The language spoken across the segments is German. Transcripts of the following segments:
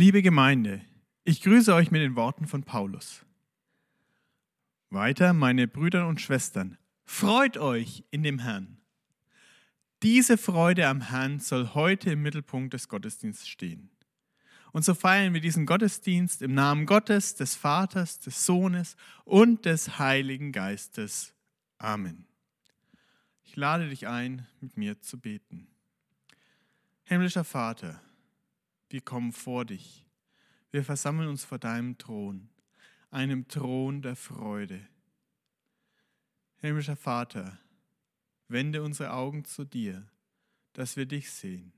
Liebe Gemeinde, ich grüße euch mit den Worten von Paulus. Weiter, meine Brüder und Schwestern, freut euch in dem Herrn. Diese Freude am Herrn soll heute im Mittelpunkt des Gottesdienstes stehen. Und so feiern wir diesen Gottesdienst im Namen Gottes, des Vaters, des Sohnes und des Heiligen Geistes. Amen. Ich lade dich ein, mit mir zu beten. Himmlischer Vater, wir kommen vor dich. Wir versammeln uns vor deinem Thron, einem Thron der Freude. Himmlischer Vater, wende unsere Augen zu dir, dass wir dich sehen.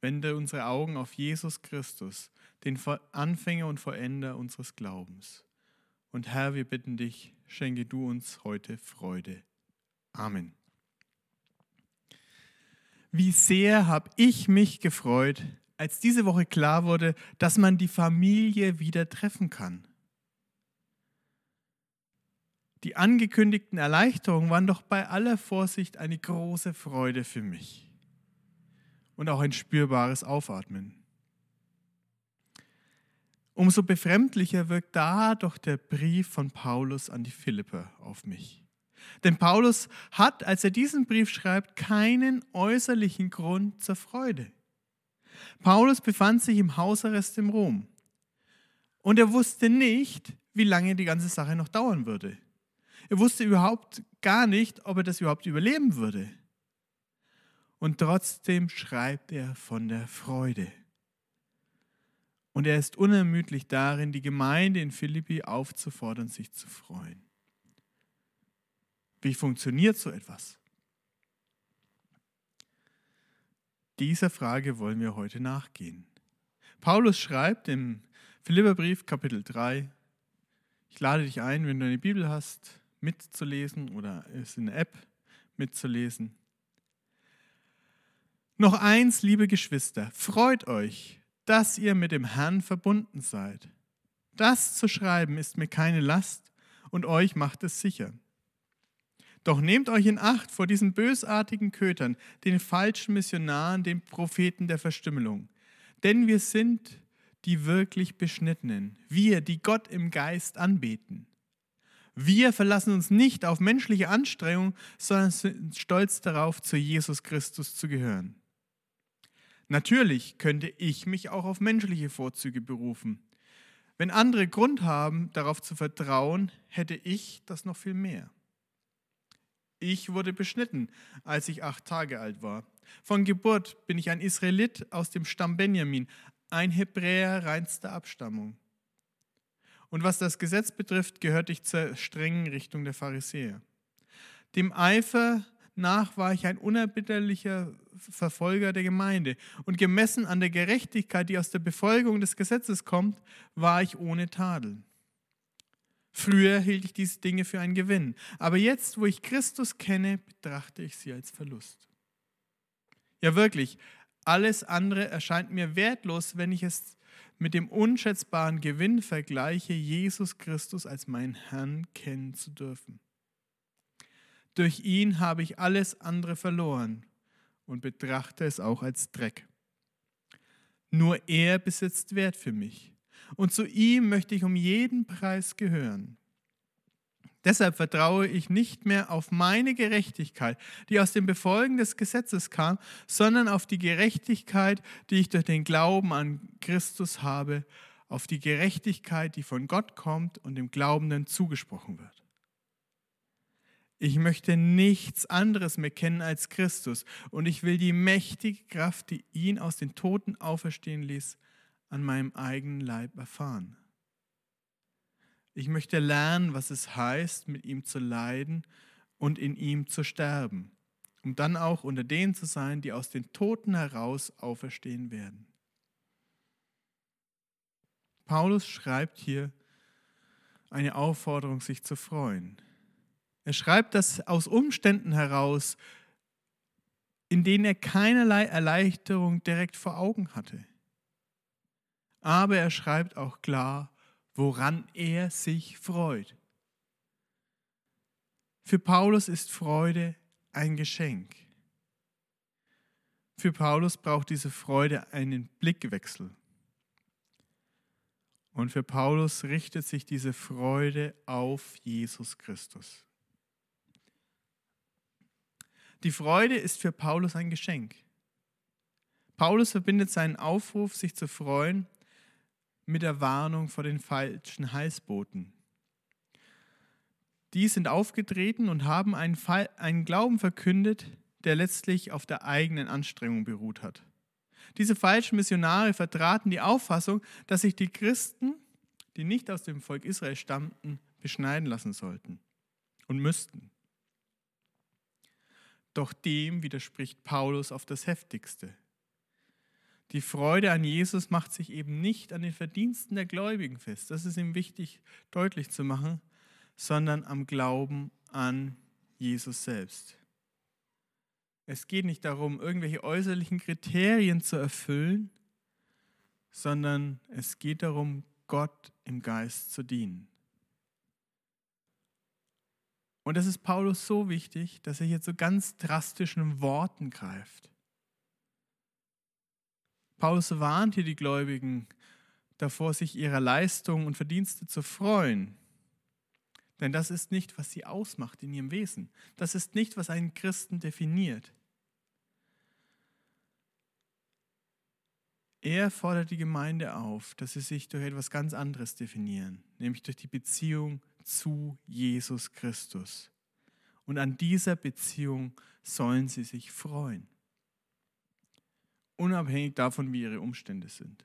Wende unsere Augen auf Jesus Christus, den Anfänger und Vollender unseres Glaubens. Und Herr, wir bitten dich, schenke du uns heute Freude. Amen. Wie sehr habe ich mich gefreut, als diese Woche klar wurde, dass man die Familie wieder treffen kann. Die angekündigten Erleichterungen waren doch bei aller Vorsicht eine große Freude für mich und auch ein spürbares Aufatmen. Umso befremdlicher wirkt da doch der Brief von Paulus an die Philipper auf mich. Denn Paulus hat, als er diesen Brief schreibt, keinen äußerlichen Grund zur Freude. Paulus befand sich im Hausarrest in Rom. Und er wusste nicht, wie lange die ganze Sache noch dauern würde. Er wusste überhaupt gar nicht, ob er das überhaupt überleben würde. Und trotzdem schreibt er von der Freude. Und er ist unermüdlich darin, die Gemeinde in Philippi aufzufordern, sich zu freuen. Wie funktioniert so etwas? Dieser Frage wollen wir heute nachgehen. Paulus schreibt im Philipperbrief Kapitel 3, ich lade dich ein, wenn du eine Bibel hast, mitzulesen oder es in der App mitzulesen. Noch eins, liebe Geschwister, freut euch, dass ihr mit dem Herrn verbunden seid. Das zu schreiben ist mir keine Last und euch macht es sicher. Doch nehmt euch in Acht vor diesen bösartigen Kötern, den falschen Missionaren, den Propheten der Verstümmelung. Denn wir sind die wirklich Beschnittenen, wir, die Gott im Geist anbeten. Wir verlassen uns nicht auf menschliche Anstrengung, sondern sind stolz darauf, zu Jesus Christus zu gehören. Natürlich könnte ich mich auch auf menschliche Vorzüge berufen. Wenn andere Grund haben, darauf zu vertrauen, hätte ich das noch viel mehr. Ich wurde beschnitten, als ich acht Tage alt war. Von Geburt bin ich ein Israelit aus dem Stamm Benjamin, ein Hebräer reinster Abstammung. Und was das Gesetz betrifft, gehörte ich zur strengen Richtung der Pharisäer. Dem Eifer nach war ich ein unerbitterlicher Verfolger der Gemeinde. Und gemessen an der Gerechtigkeit, die aus der Befolgung des Gesetzes kommt, war ich ohne Tadel. Früher hielt ich diese Dinge für einen Gewinn, aber jetzt, wo ich Christus kenne, betrachte ich sie als Verlust. Ja wirklich, alles andere erscheint mir wertlos, wenn ich es mit dem unschätzbaren Gewinn vergleiche, Jesus Christus als meinen Herrn kennen zu dürfen. Durch ihn habe ich alles andere verloren und betrachte es auch als Dreck. Nur er besitzt Wert für mich und zu ihm möchte ich um jeden Preis gehören. Deshalb vertraue ich nicht mehr auf meine Gerechtigkeit, die aus dem Befolgen des Gesetzes kam, sondern auf die Gerechtigkeit, die ich durch den Glauben an Christus habe, auf die Gerechtigkeit, die von Gott kommt und dem Glaubenden zugesprochen wird. Ich möchte nichts anderes mehr kennen als Christus und ich will die mächtige Kraft, die ihn aus den Toten auferstehen ließ, an meinem eigenen Leib erfahren. Ich möchte lernen, was es heißt, mit ihm zu leiden und in ihm zu sterben, um dann auch unter denen zu sein, die aus den Toten heraus auferstehen werden. Paulus schreibt hier eine Aufforderung, sich zu freuen. Er schreibt das aus Umständen heraus, in denen er keinerlei Erleichterung direkt vor Augen hatte aber er schreibt auch klar, woran er sich freut. Für Paulus ist Freude ein Geschenk. Für Paulus braucht diese Freude einen Blickwechsel. Und für Paulus richtet sich diese Freude auf Jesus Christus. Die Freude ist für Paulus ein Geschenk. Paulus verbindet seinen Aufruf, sich zu freuen, mit der Warnung vor den falschen Heilsboten. Die sind aufgetreten und haben einen, Fall, einen Glauben verkündet, der letztlich auf der eigenen Anstrengung beruht hat. Diese falschen Missionare vertraten die Auffassung, dass sich die Christen, die nicht aus dem Volk Israel stammten, beschneiden lassen sollten und müssten. Doch dem widerspricht Paulus auf das heftigste. Die Freude an Jesus macht sich eben nicht an den Verdiensten der Gläubigen fest, das ist ihm wichtig deutlich zu machen, sondern am Glauben an Jesus selbst. Es geht nicht darum, irgendwelche äußerlichen Kriterien zu erfüllen, sondern es geht darum, Gott im Geist zu dienen. Und das ist Paulus so wichtig, dass er hier zu ganz drastischen Worten greift. Paulus warnt hier die Gläubigen davor, sich ihrer Leistung und Verdienste zu freuen. Denn das ist nicht, was sie ausmacht in ihrem Wesen. Das ist nicht, was einen Christen definiert. Er fordert die Gemeinde auf, dass sie sich durch etwas ganz anderes definieren, nämlich durch die Beziehung zu Jesus Christus. Und an dieser Beziehung sollen sie sich freuen, unabhängig davon, wie ihre Umstände sind.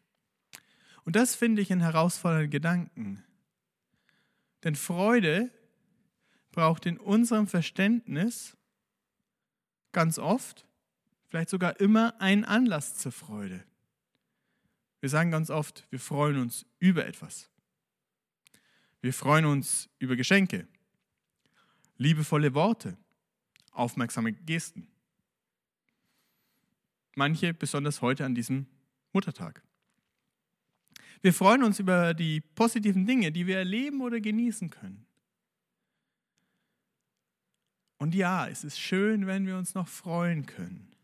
Und das finde ich einen herausfordernden Gedanken, denn Freude braucht in unserem Verständnis ganz oft, vielleicht sogar immer, einen Anlass zur Freude. Wir sagen ganz oft, wir freuen uns über etwas. Wir freuen uns über Geschenke, liebevolle Worte, aufmerksame Gesten. Manche besonders heute an diesem Muttertag. Wir freuen uns über die positiven Dinge, die wir erleben oder genießen können. Und ja, es ist schön, wenn wir uns noch freuen können.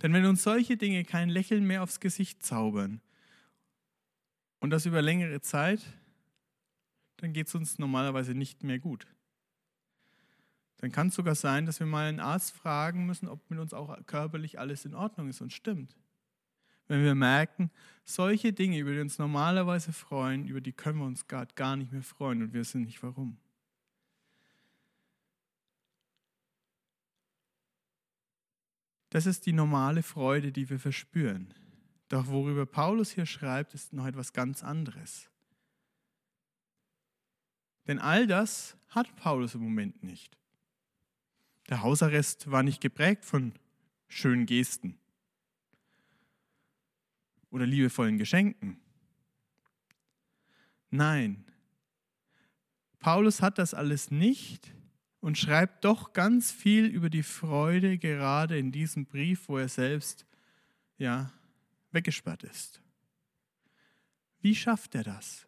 Denn wenn uns solche Dinge kein Lächeln mehr aufs Gesicht zaubern und das über längere Zeit, dann geht es uns normalerweise nicht mehr gut. Dann kann es sogar sein, dass wir mal einen Arzt fragen müssen, ob mit uns auch körperlich alles in Ordnung ist und stimmt wenn wir merken, solche Dinge, über die uns normalerweise freuen, über die können wir uns gerade gar nicht mehr freuen und wir wissen nicht warum. Das ist die normale Freude, die wir verspüren. Doch worüber Paulus hier schreibt, ist noch etwas ganz anderes. Denn all das hat Paulus im Moment nicht. Der Hausarrest war nicht geprägt von schönen Gesten oder liebevollen Geschenken. Nein, Paulus hat das alles nicht und schreibt doch ganz viel über die Freude gerade in diesem Brief, wo er selbst ja weggesperrt ist. Wie schafft er das?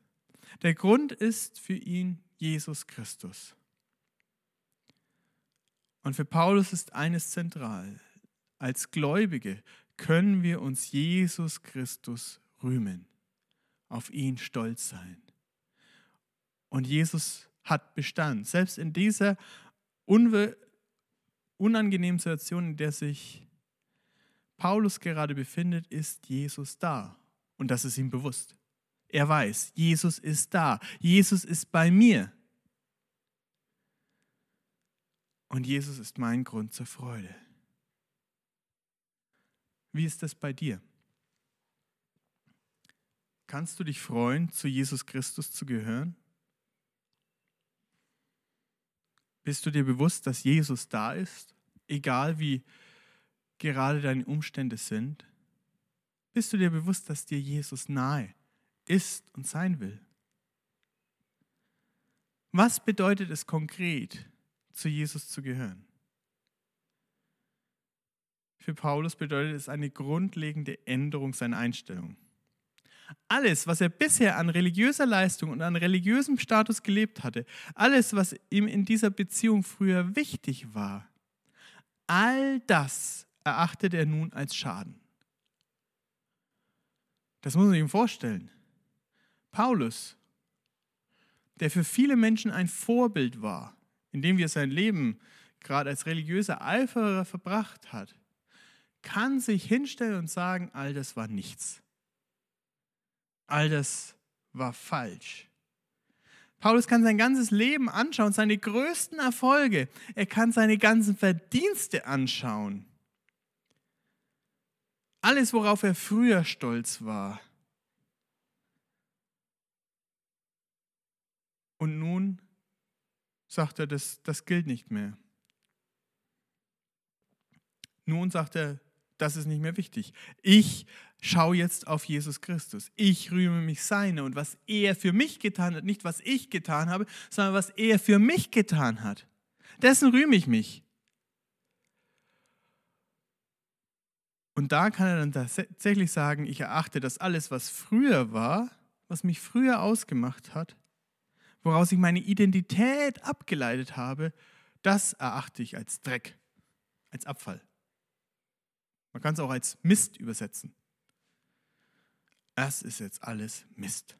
Der Grund ist für ihn Jesus Christus. Und für Paulus ist eines zentral. Als Gläubige können wir uns Jesus Christus rühmen, auf ihn stolz sein. Und Jesus hat Bestand. Selbst in dieser unangenehmen Situation, in der sich Paulus gerade befindet, ist Jesus da. Und das ist ihm bewusst. Er weiß, Jesus ist da. Jesus ist bei mir. Und Jesus ist mein Grund zur Freude. Wie ist das bei dir? Kannst du dich freuen, zu Jesus Christus zu gehören? Bist du dir bewusst, dass Jesus da ist, egal wie gerade deine Umstände sind? Bist du dir bewusst, dass dir Jesus nahe ist und sein will? Was bedeutet es konkret, zu Jesus zu gehören? Für Paulus bedeutet es eine grundlegende Änderung seiner Einstellung. Alles, was er bisher an religiöser Leistung und an religiösem Status gelebt hatte, alles, was ihm in dieser Beziehung früher wichtig war, all das erachtet er nun als Schaden. Das muss man sich vorstellen. Paulus, der für viele Menschen ein Vorbild war, indem er sein Leben gerade als religiöser Eiferer verbracht hat, kann sich hinstellen und sagen, all das war nichts. All das war falsch. Paulus kann sein ganzes Leben anschauen, seine größten Erfolge. Er kann seine ganzen Verdienste anschauen. Alles, worauf er früher stolz war. Und nun sagt er, das, das gilt nicht mehr. Nun sagt er, das ist nicht mehr wichtig. Ich schaue jetzt auf Jesus Christus. Ich rühme mich seine und was er für mich getan hat, nicht was ich getan habe, sondern was er für mich getan hat. Dessen rühme ich mich. Und da kann er dann tatsächlich sagen, ich erachte das alles, was früher war, was mich früher ausgemacht hat, woraus ich meine Identität abgeleitet habe, das erachte ich als Dreck, als Abfall. Man kann es auch als Mist übersetzen. Es ist jetzt alles Mist.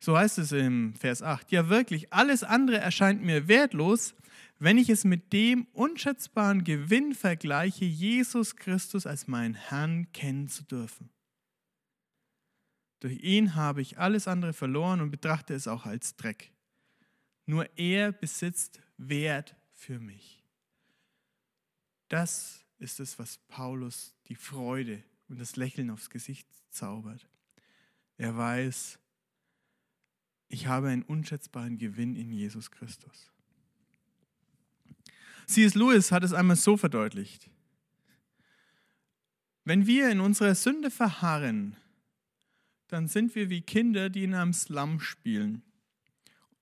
So heißt es im Vers 8. Ja wirklich, alles andere erscheint mir wertlos, wenn ich es mit dem unschätzbaren Gewinn vergleiche, Jesus Christus als meinen Herrn kennen zu dürfen. Durch ihn habe ich alles andere verloren und betrachte es auch als Dreck. Nur er besitzt Wert für mich. Das ist es, was Paulus die Freude und das Lächeln aufs Gesicht zaubert. Er weiß, ich habe einen unschätzbaren Gewinn in Jesus Christus. C.S. Lewis hat es einmal so verdeutlicht. Wenn wir in unserer Sünde verharren, dann sind wir wie Kinder, die in einem Slum spielen.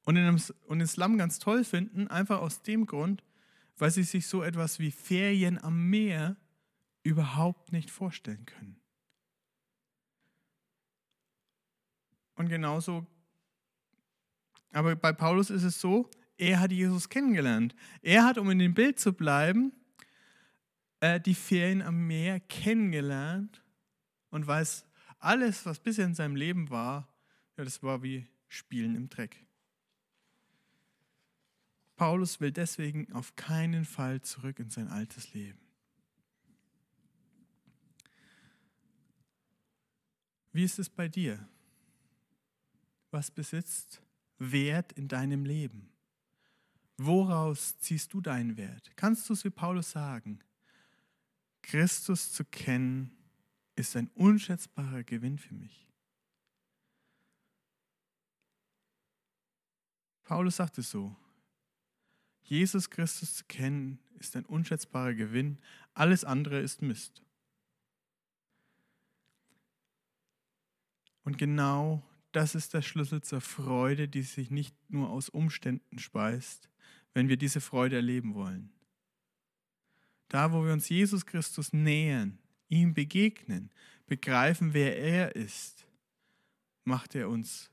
Und, in einem, und den Slum ganz toll finden, einfach aus dem Grund, weil sie sich so etwas wie Ferien am Meer überhaupt nicht vorstellen können. Und genauso, aber bei Paulus ist es so, er hat Jesus kennengelernt. Er hat, um in dem Bild zu bleiben, äh, die Ferien am Meer kennengelernt und weiß, alles, was bisher in seinem Leben war, ja, das war wie Spielen im Dreck. Paulus will deswegen auf keinen Fall zurück in sein altes Leben. Wie ist es bei dir? Was besitzt Wert in deinem Leben? Woraus ziehst du deinen Wert? Kannst du es wie Paulus sagen? Christus zu kennen ist ein unschätzbarer Gewinn für mich. Paulus sagt es so, Jesus Christus zu kennen, ist ein unschätzbarer Gewinn. Alles andere ist Mist. Und genau das ist der Schlüssel zur Freude, die sich nicht nur aus Umständen speist, wenn wir diese Freude erleben wollen. Da, wo wir uns Jesus Christus nähern, ihm begegnen, begreifen, wer er ist, macht er uns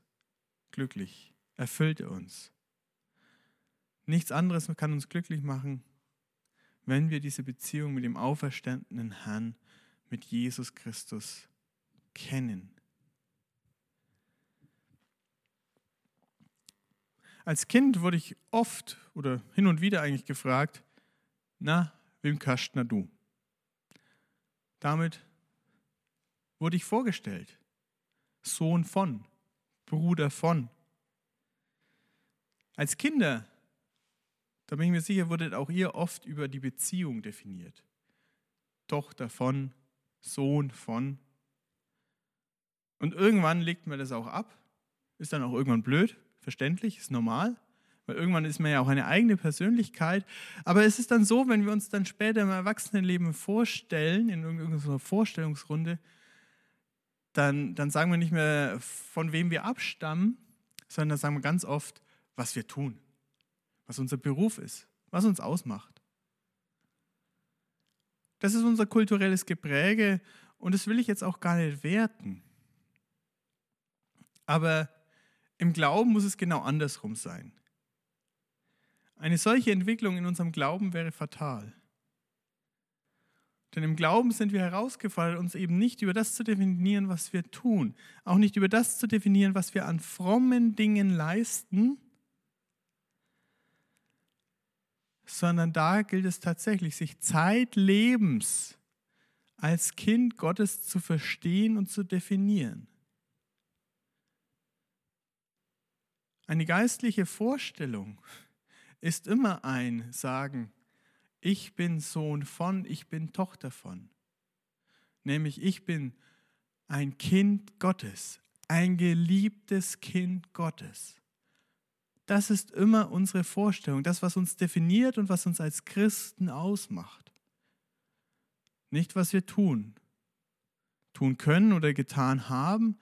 glücklich, erfüllt er uns. Nichts anderes kann uns glücklich machen, wenn wir diese Beziehung mit dem auferstandenen Herrn, mit Jesus Christus kennen. Als Kind wurde ich oft oder hin und wieder eigentlich gefragt, na, wem Kastner du? Damit wurde ich vorgestellt. Sohn von, Bruder von. Als Kinder da bin ich mir sicher, wurdet auch ihr oft über die Beziehung definiert. Tochter von, Sohn von. Und irgendwann legt man das auch ab. Ist dann auch irgendwann blöd, verständlich, ist normal. Weil irgendwann ist man ja auch eine eigene Persönlichkeit. Aber es ist dann so, wenn wir uns dann später im Erwachsenenleben vorstellen, in irgendeiner Vorstellungsrunde, dann, dann sagen wir nicht mehr, von wem wir abstammen, sondern dann sagen wir ganz oft, was wir tun was unser Beruf ist, was uns ausmacht. Das ist unser kulturelles Gepräge und das will ich jetzt auch gar nicht werten. Aber im Glauben muss es genau andersrum sein. Eine solche Entwicklung in unserem Glauben wäre fatal. Denn im Glauben sind wir herausgefordert, uns eben nicht über das zu definieren, was wir tun, auch nicht über das zu definieren, was wir an frommen Dingen leisten, sondern da gilt es tatsächlich, sich zeitlebens als Kind Gottes zu verstehen und zu definieren. Eine geistliche Vorstellung ist immer ein Sagen, ich bin Sohn von, ich bin Tochter von. Nämlich ich bin ein Kind Gottes, ein geliebtes Kind Gottes. Das ist immer unsere Vorstellung, das, was uns definiert und was uns als Christen ausmacht. Nicht, was wir tun, tun können oder getan haben,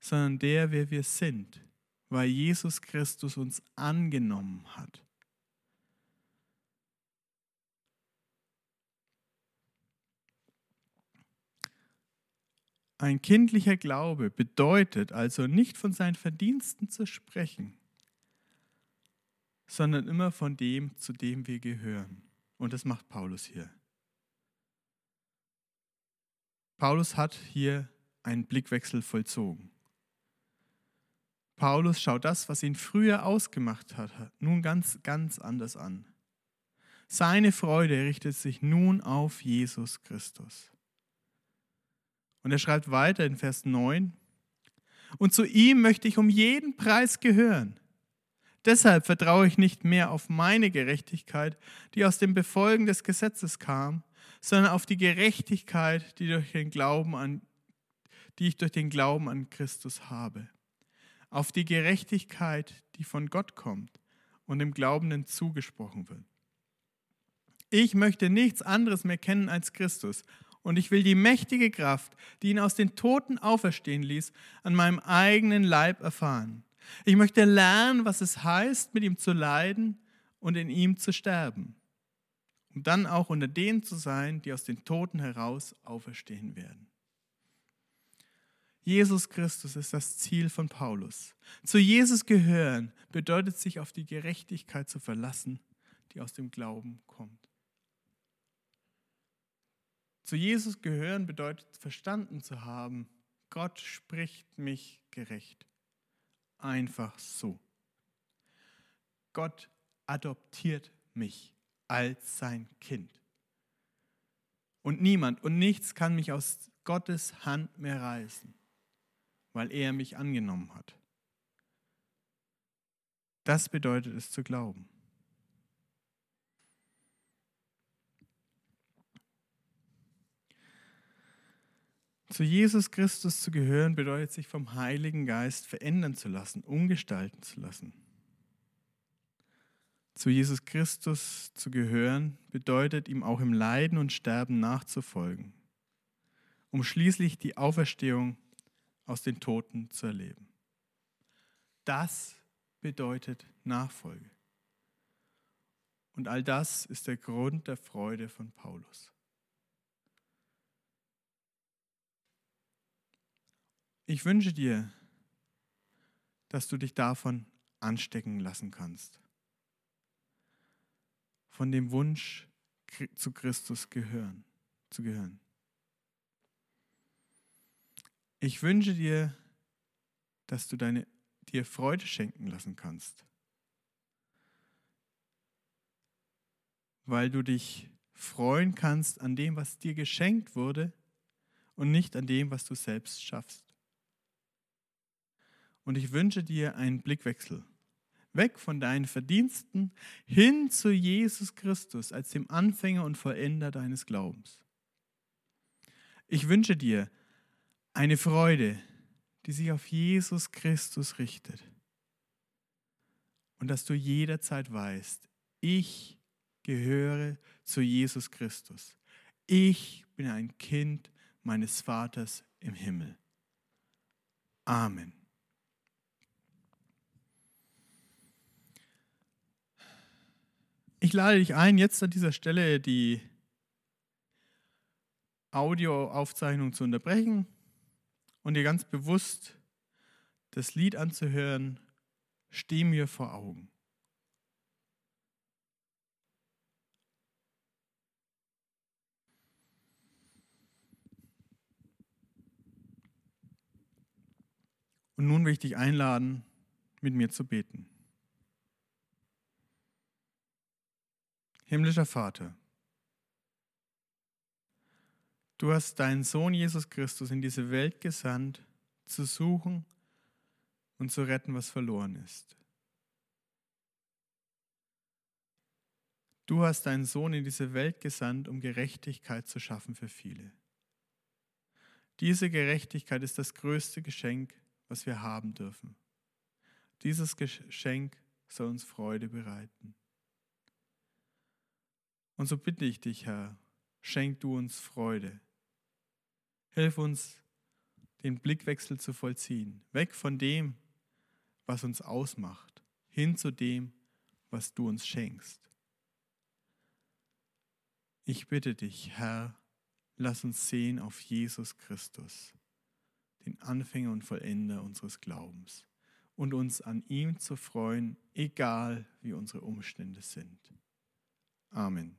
sondern der, wer wir sind, weil Jesus Christus uns angenommen hat. Ein kindlicher Glaube bedeutet also nicht von seinen Verdiensten zu sprechen, sondern immer von dem, zu dem wir gehören. Und das macht Paulus hier. Paulus hat hier einen Blickwechsel vollzogen. Paulus schaut das, was ihn früher ausgemacht hat, nun ganz, ganz anders an. Seine Freude richtet sich nun auf Jesus Christus. Und er schreibt weiter in Vers 9, und zu ihm möchte ich um jeden Preis gehören. Deshalb vertraue ich nicht mehr auf meine Gerechtigkeit, die aus dem Befolgen des Gesetzes kam, sondern auf die Gerechtigkeit, die, durch den Glauben an, die ich durch den Glauben an Christus habe. Auf die Gerechtigkeit, die von Gott kommt und dem Glaubenden zugesprochen wird. Ich möchte nichts anderes mehr kennen als Christus und ich will die mächtige Kraft, die ihn aus den Toten auferstehen ließ, an meinem eigenen Leib erfahren. Ich möchte lernen, was es heißt, mit ihm zu leiden und in ihm zu sterben, um dann auch unter denen zu sein, die aus den Toten heraus auferstehen werden. Jesus Christus ist das Ziel von Paulus. Zu Jesus gehören bedeutet sich auf die Gerechtigkeit zu verlassen, die aus dem Glauben kommt. Zu Jesus gehören bedeutet verstanden zu haben, Gott spricht mich gerecht. Einfach so. Gott adoptiert mich als sein Kind. Und niemand und nichts kann mich aus Gottes Hand mehr reißen, weil er mich angenommen hat. Das bedeutet es zu glauben. Zu Jesus Christus zu gehören bedeutet sich vom Heiligen Geist verändern zu lassen, umgestalten zu lassen. Zu Jesus Christus zu gehören bedeutet ihm auch im Leiden und Sterben nachzufolgen, um schließlich die Auferstehung aus den Toten zu erleben. Das bedeutet Nachfolge. Und all das ist der Grund der Freude von Paulus. Ich wünsche dir, dass du dich davon anstecken lassen kannst. Von dem Wunsch, zu Christus gehören, zu gehören. Ich wünsche dir, dass du deine, dir Freude schenken lassen kannst, weil du dich freuen kannst an dem, was dir geschenkt wurde und nicht an dem, was du selbst schaffst. Und ich wünsche dir einen Blickwechsel. Weg von deinen Verdiensten hin zu Jesus Christus als dem Anfänger und Vollender deines Glaubens. Ich wünsche dir eine Freude, die sich auf Jesus Christus richtet. Und dass du jederzeit weißt, ich gehöre zu Jesus Christus. Ich bin ein Kind meines Vaters im Himmel. Amen. Ich lade dich ein, jetzt an dieser Stelle die Audioaufzeichnung zu unterbrechen und dir ganz bewusst das Lied anzuhören, Steh mir vor Augen. Und nun will ich dich einladen, mit mir zu beten. Himmlischer Vater, du hast deinen Sohn Jesus Christus in diese Welt gesandt, zu suchen und zu retten, was verloren ist. Du hast deinen Sohn in diese Welt gesandt, um Gerechtigkeit zu schaffen für viele. Diese Gerechtigkeit ist das größte Geschenk, was wir haben dürfen. Dieses Geschenk soll uns Freude bereiten. Und so bitte ich dich, Herr, schenk du uns Freude. Hilf uns, den Blickwechsel zu vollziehen, weg von dem, was uns ausmacht, hin zu dem, was du uns schenkst. Ich bitte dich, Herr, lass uns sehen auf Jesus Christus, den Anfänger und Vollender unseres Glaubens, und uns an ihm zu freuen, egal wie unsere Umstände sind. Amen.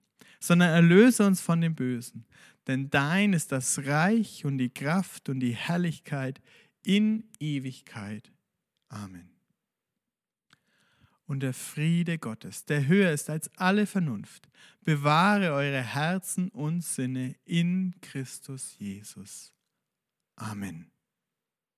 sondern erlöse uns von dem Bösen. Denn dein ist das Reich und die Kraft und die Herrlichkeit in Ewigkeit. Amen. Und der Friede Gottes, der höher ist als alle Vernunft, bewahre eure Herzen und Sinne in Christus Jesus. Amen.